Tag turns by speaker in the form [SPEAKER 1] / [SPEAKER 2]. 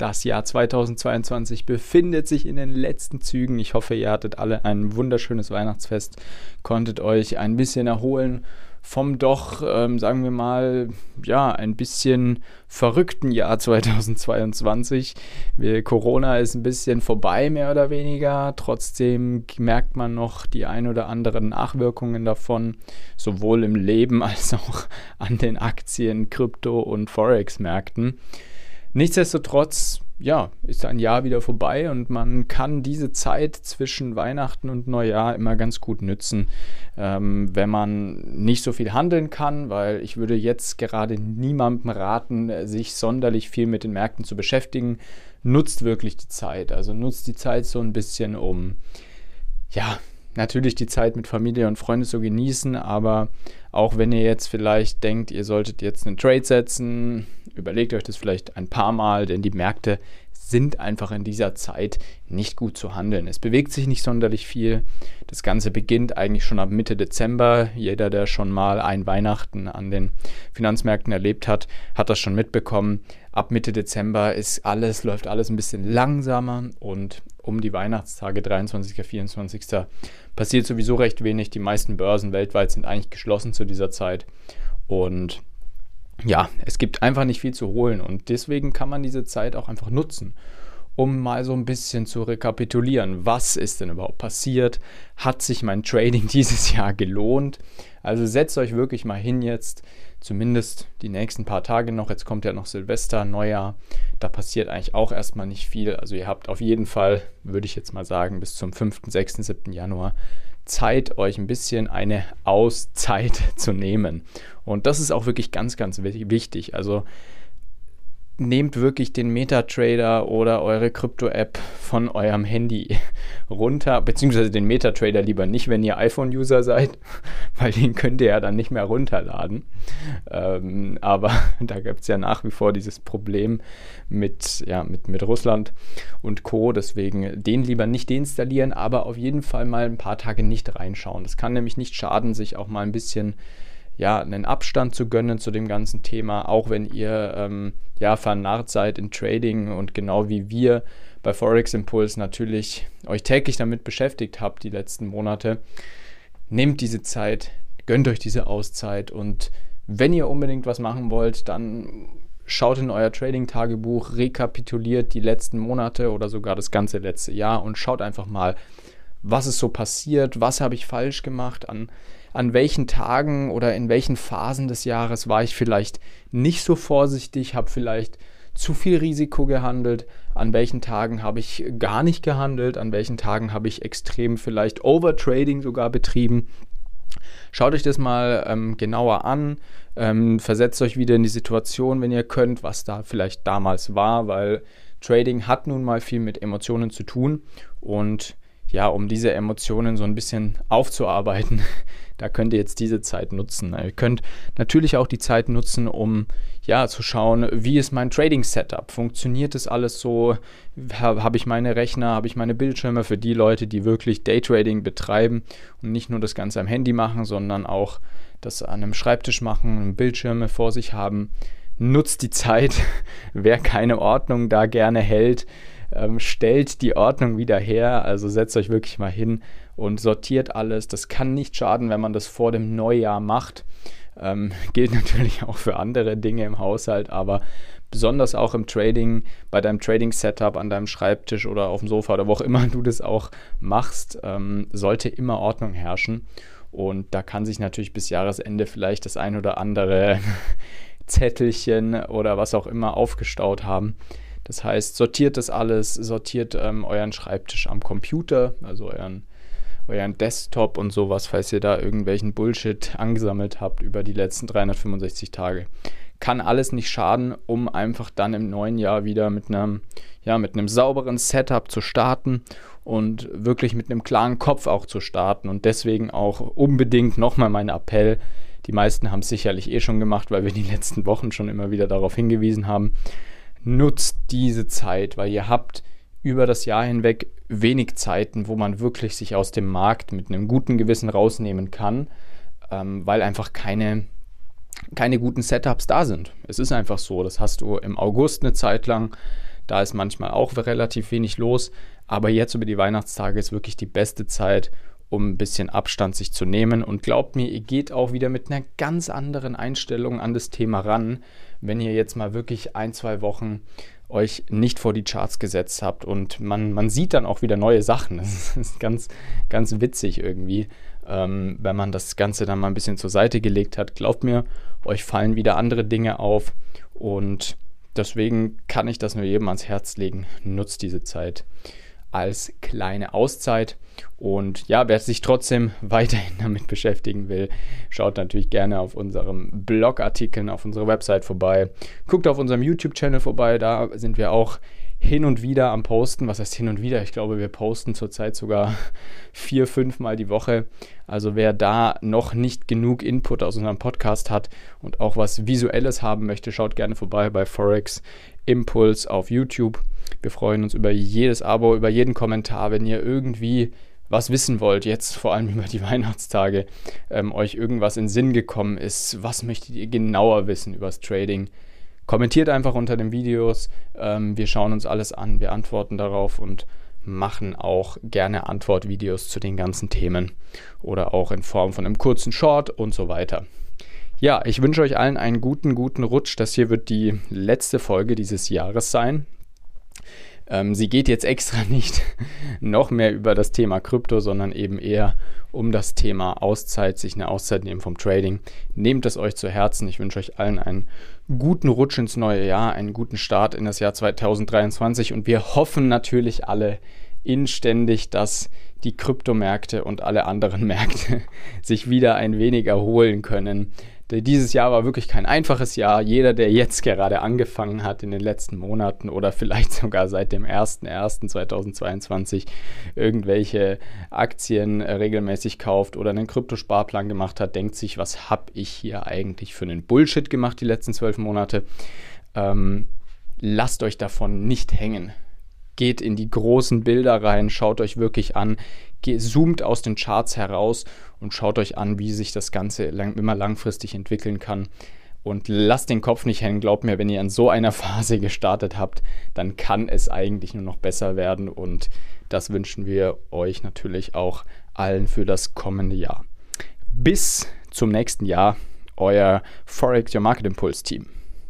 [SPEAKER 1] Das Jahr 2022 befindet sich in den letzten Zügen. Ich hoffe, ihr hattet alle ein wunderschönes Weihnachtsfest, konntet euch ein bisschen erholen vom doch, ähm, sagen wir mal, ja, ein bisschen verrückten Jahr 2022. Wir, Corona ist ein bisschen vorbei, mehr oder weniger. Trotzdem merkt man noch die ein oder anderen Nachwirkungen davon, sowohl im Leben als auch an den Aktien, Krypto- und Forex-Märkten. Nichtsdestotrotz, ja, ist ein Jahr wieder vorbei und man kann diese Zeit zwischen Weihnachten und Neujahr immer ganz gut nützen, ähm, wenn man nicht so viel handeln kann, weil ich würde jetzt gerade niemandem raten, sich sonderlich viel mit den Märkten zu beschäftigen. Nutzt wirklich die Zeit. Also nutzt die Zeit so ein bisschen, um ja, natürlich die Zeit mit Familie und Freunden zu genießen, aber auch wenn ihr jetzt vielleicht denkt, ihr solltet jetzt einen Trade setzen, überlegt euch das vielleicht ein paar Mal, denn die Märkte sind einfach in dieser Zeit nicht gut zu handeln. Es bewegt sich nicht sonderlich viel. Das Ganze beginnt eigentlich schon ab Mitte Dezember. Jeder, der schon mal ein Weihnachten an den Finanzmärkten erlebt hat, hat das schon mitbekommen. Ab Mitte Dezember ist alles, läuft alles ein bisschen langsamer und um die Weihnachtstage 23. 24. passiert sowieso recht wenig. Die meisten Börsen weltweit sind eigentlich geschlossen zu dieser Zeit und ja, es gibt einfach nicht viel zu holen und deswegen kann man diese Zeit auch einfach nutzen, um mal so ein bisschen zu rekapitulieren. Was ist denn überhaupt passiert? Hat sich mein Trading dieses Jahr gelohnt? Also setzt euch wirklich mal hin jetzt, zumindest die nächsten paar Tage noch. Jetzt kommt ja noch Silvester, Neujahr. Da passiert eigentlich auch erstmal nicht viel. Also ihr habt auf jeden Fall, würde ich jetzt mal sagen, bis zum 5., 6., 7. Januar Zeit, euch ein bisschen eine Auszeit zu nehmen. Und das ist auch wirklich ganz, ganz wichtig. Also nehmt wirklich den MetaTrader oder eure Krypto-App von eurem Handy runter, beziehungsweise den MetaTrader lieber nicht, wenn ihr iPhone-User seid, weil den könnt ihr ja dann nicht mehr runterladen. Ähm, aber da gibt es ja nach wie vor dieses Problem mit, ja, mit, mit Russland und Co. Deswegen den lieber nicht deinstallieren, aber auf jeden Fall mal ein paar Tage nicht reinschauen. Das kann nämlich nicht schaden, sich auch mal ein bisschen ja, einen Abstand zu gönnen zu dem ganzen Thema, auch wenn ihr ähm, ja vernarrt seid in Trading und genau wie wir bei Forex Impulse natürlich euch täglich damit beschäftigt habt die letzten Monate. Nehmt diese Zeit, gönnt euch diese Auszeit und wenn ihr unbedingt was machen wollt, dann schaut in euer Trading-Tagebuch, rekapituliert die letzten Monate oder sogar das ganze letzte Jahr und schaut einfach mal, was ist so passiert, was habe ich falsch gemacht, an an welchen Tagen oder in welchen Phasen des Jahres war ich vielleicht nicht so vorsichtig, habe vielleicht zu viel Risiko gehandelt, an welchen Tagen habe ich gar nicht gehandelt, an welchen Tagen habe ich extrem vielleicht Overtrading sogar betrieben. Schaut euch das mal ähm, genauer an, ähm, versetzt euch wieder in die Situation, wenn ihr könnt, was da vielleicht damals war, weil Trading hat nun mal viel mit Emotionen zu tun und ja, um diese Emotionen so ein bisschen aufzuarbeiten, da könnt ihr jetzt diese Zeit nutzen. Ihr könnt natürlich auch die Zeit nutzen, um ja zu schauen, wie ist mein Trading Setup? Funktioniert das alles so? Habe ich meine Rechner, habe ich meine Bildschirme für die Leute, die wirklich Daytrading betreiben und nicht nur das Ganze am Handy machen, sondern auch das an einem Schreibtisch machen, Bildschirme vor sich haben. Nutzt die Zeit, wer keine Ordnung da gerne hält ähm, stellt die Ordnung wieder her. Also setzt euch wirklich mal hin und sortiert alles. Das kann nicht schaden, wenn man das vor dem Neujahr macht. Ähm, gilt natürlich auch für andere Dinge im Haushalt, aber besonders auch im Trading, bei deinem Trading-Setup an deinem Schreibtisch oder auf dem Sofa oder wo auch immer du das auch machst, ähm, sollte immer Ordnung herrschen. Und da kann sich natürlich bis Jahresende vielleicht das ein oder andere Zettelchen oder was auch immer aufgestaut haben. Das heißt, sortiert das alles, sortiert ähm, euren Schreibtisch am Computer, also euren, euren Desktop und sowas, falls ihr da irgendwelchen Bullshit angesammelt habt über die letzten 365 Tage. Kann alles nicht schaden, um einfach dann im neuen Jahr wieder mit einem, ja, mit einem sauberen Setup zu starten und wirklich mit einem klaren Kopf auch zu starten. Und deswegen auch unbedingt nochmal mein Appell. Die meisten haben es sicherlich eh schon gemacht, weil wir die letzten Wochen schon immer wieder darauf hingewiesen haben nutzt diese Zeit, weil ihr habt über das Jahr hinweg wenig Zeiten, wo man wirklich sich aus dem Markt mit einem guten Gewissen rausnehmen kann, ähm, weil einfach keine, keine guten Setups da sind. Es ist einfach so. Das hast du im August eine Zeit lang. Da ist manchmal auch relativ wenig los. Aber jetzt über die Weihnachtstage ist wirklich die beste Zeit, um ein bisschen Abstand sich zu nehmen. Und glaubt mir, ihr geht auch wieder mit einer ganz anderen Einstellung an das Thema ran, wenn ihr jetzt mal wirklich ein, zwei Wochen euch nicht vor die Charts gesetzt habt und man, man sieht dann auch wieder neue Sachen. Das ist ganz, ganz witzig irgendwie, ähm, wenn man das Ganze dann mal ein bisschen zur Seite gelegt hat. Glaubt mir, euch fallen wieder andere Dinge auf und deswegen kann ich das nur jedem ans Herz legen. Nutzt diese Zeit als kleine Auszeit. Und ja, wer sich trotzdem weiterhin damit beschäftigen will, schaut natürlich gerne auf unserem Blogartikeln auf unserer Website vorbei. Guckt auf unserem YouTube-Channel vorbei, da sind wir auch hin und wieder am Posten. Was heißt hin und wieder? Ich glaube, wir posten zurzeit sogar vier, fünf Mal die Woche. Also wer da noch nicht genug Input aus unserem Podcast hat und auch was Visuelles haben möchte, schaut gerne vorbei bei Forex Impuls auf YouTube. Wir freuen uns über jedes Abo, über jeden Kommentar, wenn ihr irgendwie was wissen wollt, jetzt vor allem über die Weihnachtstage, ähm, euch irgendwas in Sinn gekommen ist, was möchtet ihr genauer wissen über das Trading, kommentiert einfach unter den Videos. Ähm, wir schauen uns alles an, wir antworten darauf und machen auch gerne Antwortvideos zu den ganzen Themen oder auch in Form von einem kurzen Short und so weiter. Ja, ich wünsche euch allen einen guten, guten Rutsch. Das hier wird die letzte Folge dieses Jahres sein. Ähm, sie geht jetzt extra nicht noch mehr über das Thema Krypto, sondern eben eher um das Thema Auszeit, sich eine Auszeit nehmen vom Trading. Nehmt es euch zu Herzen. Ich wünsche euch allen einen guten Rutsch ins neue Jahr, einen guten Start in das Jahr 2023 und wir hoffen natürlich alle inständig, dass die Kryptomärkte und alle anderen Märkte sich wieder ein wenig erholen können dieses Jahr war wirklich kein einfaches Jahr. Jeder, der jetzt gerade angefangen hat in den letzten Monaten oder vielleicht sogar seit dem 01.01.2022 irgendwelche Aktien äh, regelmäßig kauft oder einen Kryptosparplan gemacht hat, denkt sich, was habe ich hier eigentlich für einen Bullshit gemacht die letzten zwölf Monate. Ähm, lasst euch davon nicht hängen geht in die großen Bilder rein, schaut euch wirklich an, zoomt aus den Charts heraus und schaut euch an, wie sich das Ganze lang, immer langfristig entwickeln kann. Und lasst den Kopf nicht hängen. Glaubt mir, wenn ihr in so einer Phase gestartet habt, dann kann es eigentlich nur noch besser werden. Und das wünschen wir euch natürlich auch allen für das kommende Jahr. Bis zum nächsten Jahr, euer Forex Your Market Impulse Team.